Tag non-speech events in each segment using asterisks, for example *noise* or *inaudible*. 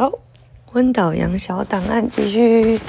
好，昏倒阳小档案继续。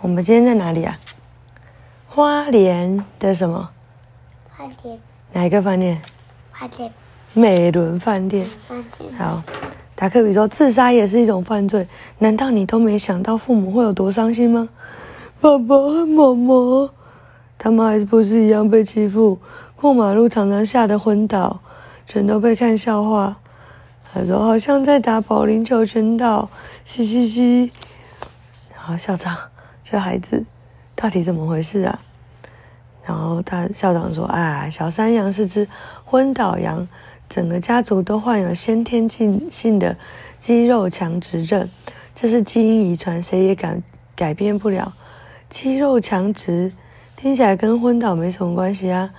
我们今天在哪里啊？花莲的什么？饭店。哪一个饭店？饭店。美伦饭店。饭店。好，达克比说自杀也是一种犯罪，难道你都没想到父母会有多伤心吗？爸爸和妈妈，他们还不是一样被欺负，过马路常常吓得昏倒，全都被看笑话。他说：“好像在打保龄球，全倒，嘻嘻嘻。”然后校长，这孩子到底怎么回事啊？然后他校长说：“啊，小山羊是只昏倒羊，整个家族都患有先天性的肌肉强直症，这是基因遗传，谁也改改变不了。肌肉强直听起来跟昏倒没什么关系啊。”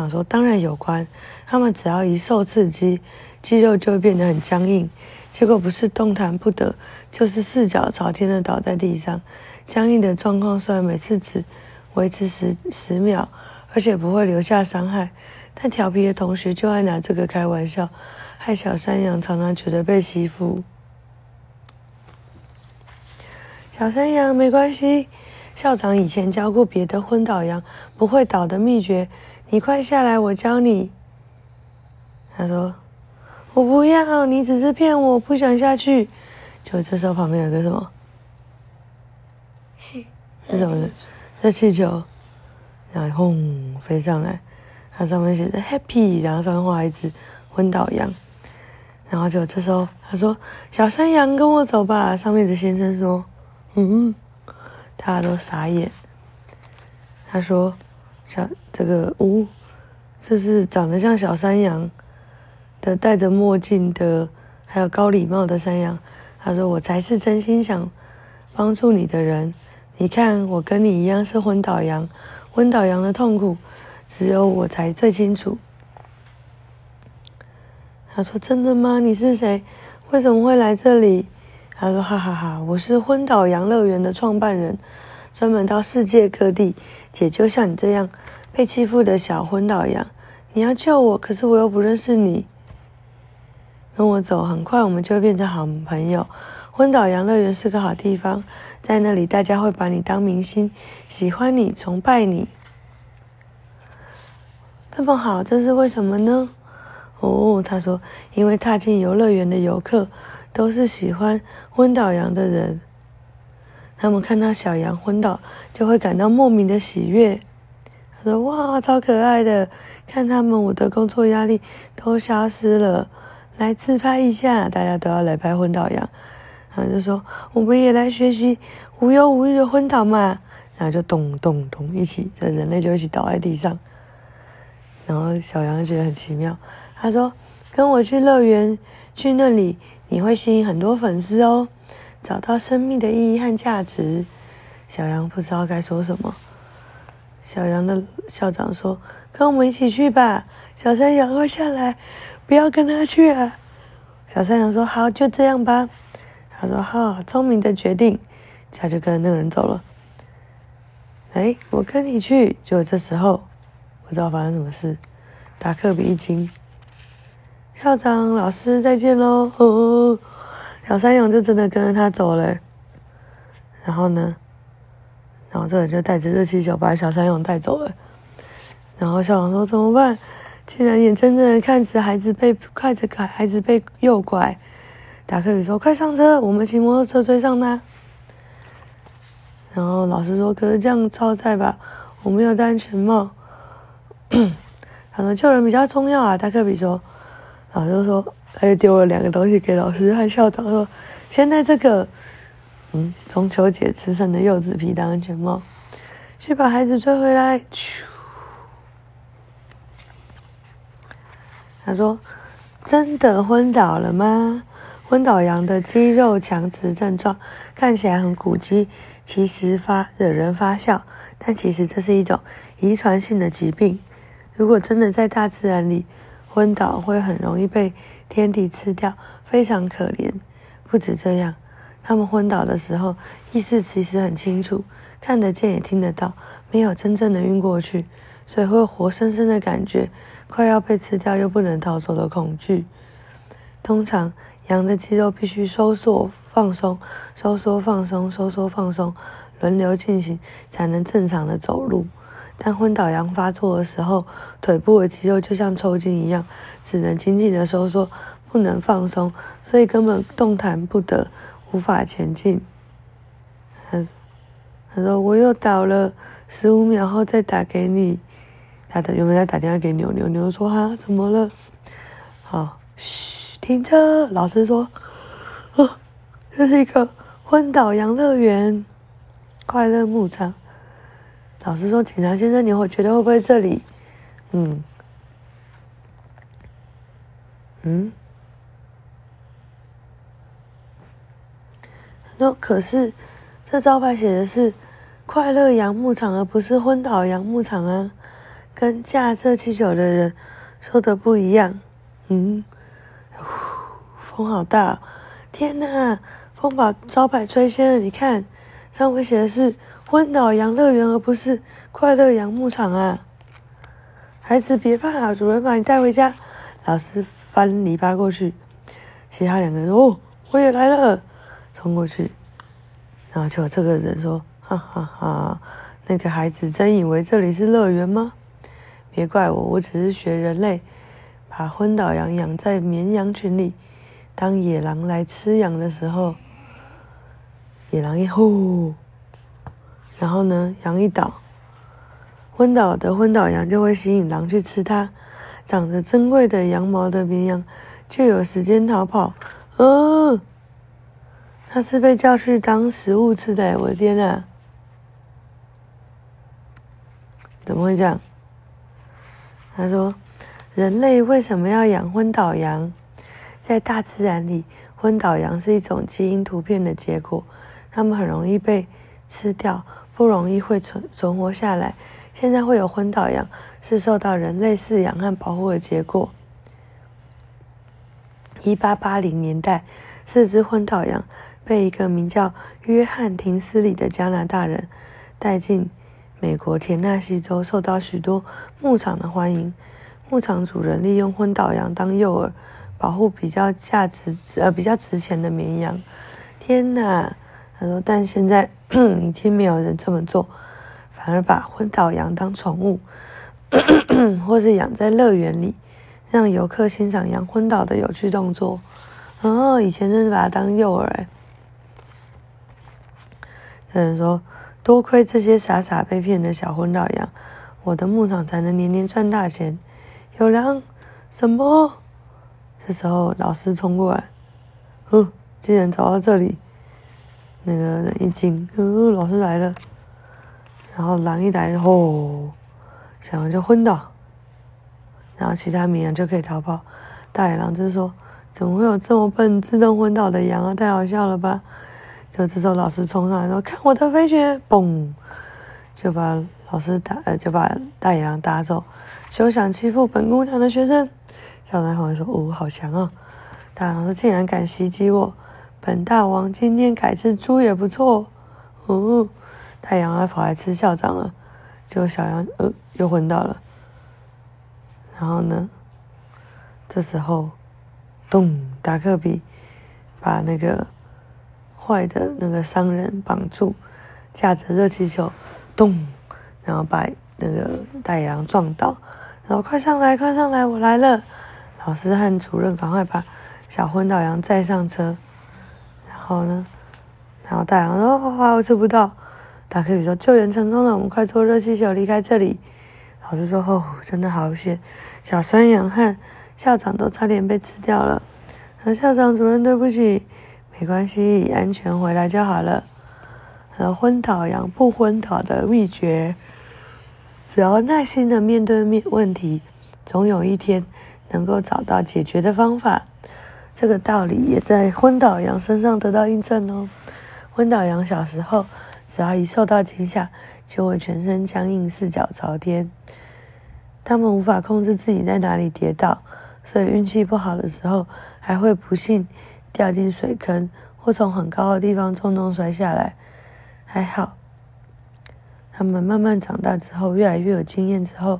长说：“当然有关，他们只要一受刺激。”肌肉就会变得很僵硬，结果不是动弹不得，就是四脚朝天的倒在地上。僵硬的状况虽然每次只维持十十秒，而且不会留下伤害，但调皮的同学就爱拿这个开玩笑，害小山羊常常觉得被欺负。小山羊没关系，校长以前教过别的昏倒羊不会倒的秘诀，你快下来，我教你。他说。我不要，你只是骗我，不想下去。就这时候，旁边有个什么？*laughs* 是什么的？这气球，然后轰飞上来，它上面写着 “Happy”，然后上面画一只昏倒羊。然后就这时候，他说：“小山羊，跟我走吧。”上面的先生说：“嗯。”大家都傻眼。他说：“小这个，呜，这是长得像小山羊。”的戴着墨镜的，还有高礼帽的山羊，他说：“我才是真心想帮助你的人。你看，我跟你一样是昏倒羊，昏倒羊的痛苦，只有我才最清楚。”他说：“真的吗？你是谁？为什么会来这里？”他说：“哈哈哈，我是昏倒羊乐园的创办人，专门到世界各地解救像你这样被欺负的小昏倒羊。你要救我，可是我又不认识你。”跟我走，很快我们就会变成好朋友。昏倒羊乐园是个好地方，在那里大家会把你当明星，喜欢你，崇拜你。这么好，这是为什么呢？哦，他说，因为踏进游乐园的游客都是喜欢昏倒羊的人，他们看到小羊昏倒，就会感到莫名的喜悦。他说：“哇，超可爱的，看他们，我的工作压力都消失了。”来自拍一下，大家都要来拍昏倒羊，然后就说我们也来学习无忧无虑的昏倒嘛，然后就咚咚咚一起，这人类就一起倒在地上，然后小羊觉得很奇妙，他说跟我去乐园，去那里你会吸引很多粉丝哦，找到生命的意义和价值。小羊不知道该说什么，小羊的校长说跟我们一起去吧，小山羊会下来。不要跟他去啊！小山羊说：“好，就这样吧。”他说：“好，聪明的决定。”他就跟那个人走了。哎，我跟你去。就这时候，不知道发生什么事，达克比一惊。校长、老师，再见喽！哦，小山羊就真的跟着他走了。然后呢？然后这个人就带着热气球把小山羊带走了。然后校长说：“怎么办？”竟然眼睁睁的看着孩子被快着孩子被诱拐，达克比说：“快上车，我们骑摩托车追上他。”然后老师说：“可是这样超载吧？我没有戴安全帽。*clears throat* ”他说：“救人比较重要啊。”达克比说：“老师说，他就丢了两个东西给老师和校长说：‘现在这个，嗯，中秋节吃剩的柚子皮当安全帽，去把孩子追回来。’”他说：“真的昏倒了吗？昏倒羊的肌肉强直症状看起来很古迹，其实发惹人发笑，但其实这是一种遗传性的疾病。如果真的在大自然里昏倒，会很容易被天敌吃掉，非常可怜。不止这样，他们昏倒的时候意识其实很清楚，看得见也听得到，没有真正的晕过去，所以会活生生的感觉。”快要被吃掉又不能逃走的恐惧，通常羊的肌肉必须收缩放松、收缩放松、收缩放松，轮流进行，才能正常的走路。但昏倒羊发作的时候，腿部的肌肉就像抽筋一样，只能紧紧的收缩，不能放松，所以根本动弹不得，无法前进。他他说：“我又倒了，十五秒后再打给你。”他的原本在打电话给牛牛，牛说：“哈，怎么了？”好，嘘，停车。老师说：“哦，这是一个昏倒羊乐园，快乐牧场。”老师说：“警察先生，你会觉得会不会这里？”嗯嗯。他说：“可是这招牌写的是快乐羊牧场，而不是昏倒羊牧场啊，跟驾热气球的人说的不一样。”嗯，风好大！天哪，风把招牌吹掀了！你看，上面写的是昏倒羊乐园，而不是快乐羊牧场啊！孩子别怕，主人把你带回家。老师翻泥巴过去，其他两个人说：“哦，我也来了。”冲过去，然后就这个人说：“哈哈哈，那个孩子真以为这里是乐园吗？别怪我，我只是学人类。”把昏倒羊养在绵羊群里，当野狼来吃羊的时候，野狼一呼，然后呢，羊一倒，昏倒的昏倒羊就会吸引狼去吃它。长着珍贵的羊毛的绵羊就有时间逃跑。嗯，它是被叫去当食物吃的，我的天哪！怎么会这样？他说。人类为什么要养昏倒羊？在大自然里，昏倒羊是一种基因突变的结果，它们很容易被吃掉，不容易会存存活下来。现在会有昏倒羊，是受到人类饲养和保护的结果。一八八零年代，四只昏倒羊被一个名叫约翰·廷斯里的加拿大人带进美国田纳西州，受到许多牧场的欢迎。牧场主人利用昏倒羊当诱饵，保护比较价值呃比较值钱的绵羊。天哪！他说，但现在 *clears throat* 已经没有人这么做，反而把昏倒羊当宠物，*clears throat* 或是养在乐园里，让游客欣赏羊昏倒的有趣动作。哦，以前真是把它当诱饵哎。有人说，多亏这些傻傻被骗的小昏倒羊，我的牧场才能年年赚大钱。有狼？什么？这时候老师冲过来，哼，竟然找到这里。那个人一惊，嗯，老师来了。然后狼一来，吼，小羊就昏倒。然后其他绵羊就可以逃跑。大野狼就说：“怎么会有这么笨、自动昏倒的羊啊？太好笑了吧！”就这时候老师冲上来说：“看我的飞雪！”嘣，就把老师打，就把大野狼打走。休想欺负本姑娘的学生！小男孩说：“哦，好强哦！大狼说：“竟然敢袭击我！本大王今天改吃猪也不错。”哦，大羊还跑来吃校长了，结果小羊呃又昏倒了。然后呢，这时候，咚！达克比把那个坏的那个商人绑住，驾着热气球，咚！然后把那个大羊撞倒。然后快上来，快上来，我来了！老师和主任赶快把小昏倒羊载上车。好呢，然后大羊说：“哇、哦，我吃不到。”达克比说：“救援成功了，我们快坐热气球离开这里。”老师说：“哦，真的好险！小山羊和校长都差点被吃掉了。”和校长、主任，对不起，没关系，安全回来就好了。和昏倒羊不昏倒的秘诀。只要耐心的面对面问题，总有一天能够找到解决的方法。这个道理也在昏倒羊身上得到印证哦。昏倒羊小时候，只要一受到惊吓，就会全身僵硬，四脚朝天。他们无法控制自己在哪里跌倒，所以运气不好的时候，还会不幸掉进水坑，或从很高的地方重重摔下来。还好。他们慢慢长大之后，越来越有经验之后，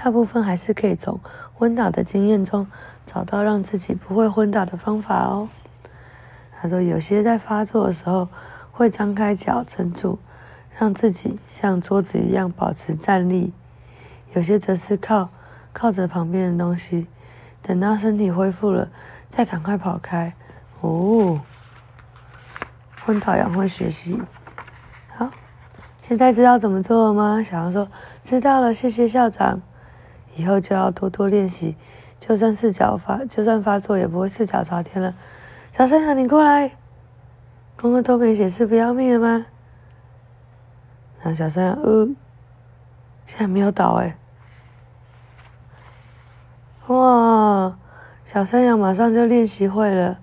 大部分还是可以从昏倒的经验中找到让自己不会昏倒的方法哦。他说，有些在发作的时候会张开脚撑住，让自己像桌子一样保持站立；有些则是靠靠着旁边的东西，等到身体恢复了，再赶快跑开。哦，昏倒羊会学习。好，现在知道怎么做了吗？小羊说：“知道了，谢谢校长。以后就要多多练习，就算四脚发，就算发作也不会四脚朝天了。”小山羊，你过来！功课都没写，是不要命了吗？然后小山羊，呃，现在没有倒哎！哇，小山羊马上就练习会了，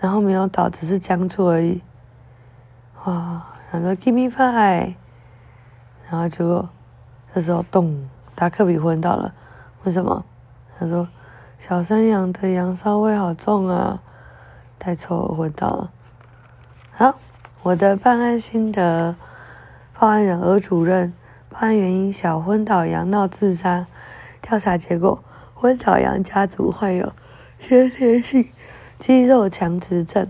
然后没有倒，只是僵住而已。哇，然后说 “Give me five”，然后结果这时候咚，达克比昏倒了。为什么？他说：“小山羊的羊骚味好重啊。”太臭了，昏倒了。好，我的办案心得：报案人鹅主任，报案原因小昏倒羊闹自杀。调查结果：昏倒羊家族患有先天性肌肉强直症，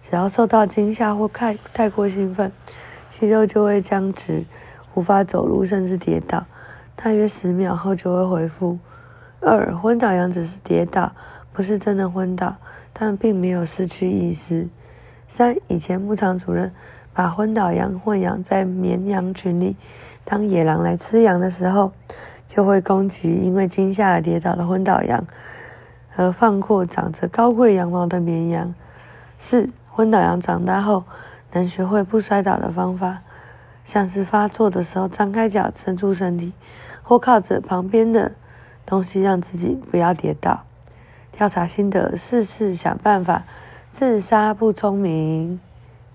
只要受到惊吓或太太过兴奋，肌肉就会僵直，无法走路，甚至跌倒。大约十秒后就会恢复。二，昏倒羊只是跌倒，不是真的昏倒。但并没有失去意识。三，以前牧场主任把昏倒羊混养在绵羊群里，当野狼来吃羊的时候，就会攻击因为惊吓而跌倒的昏倒羊，而放过长着高贵羊毛的绵羊。四，昏倒羊长大后能学会不摔倒的方法，像是发作的时候张开脚撑住身体，或靠着旁边的东西让自己不要跌倒。调查心得：试试想办法，自杀不聪明。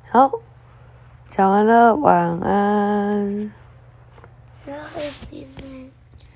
好，讲完了，晚安。然后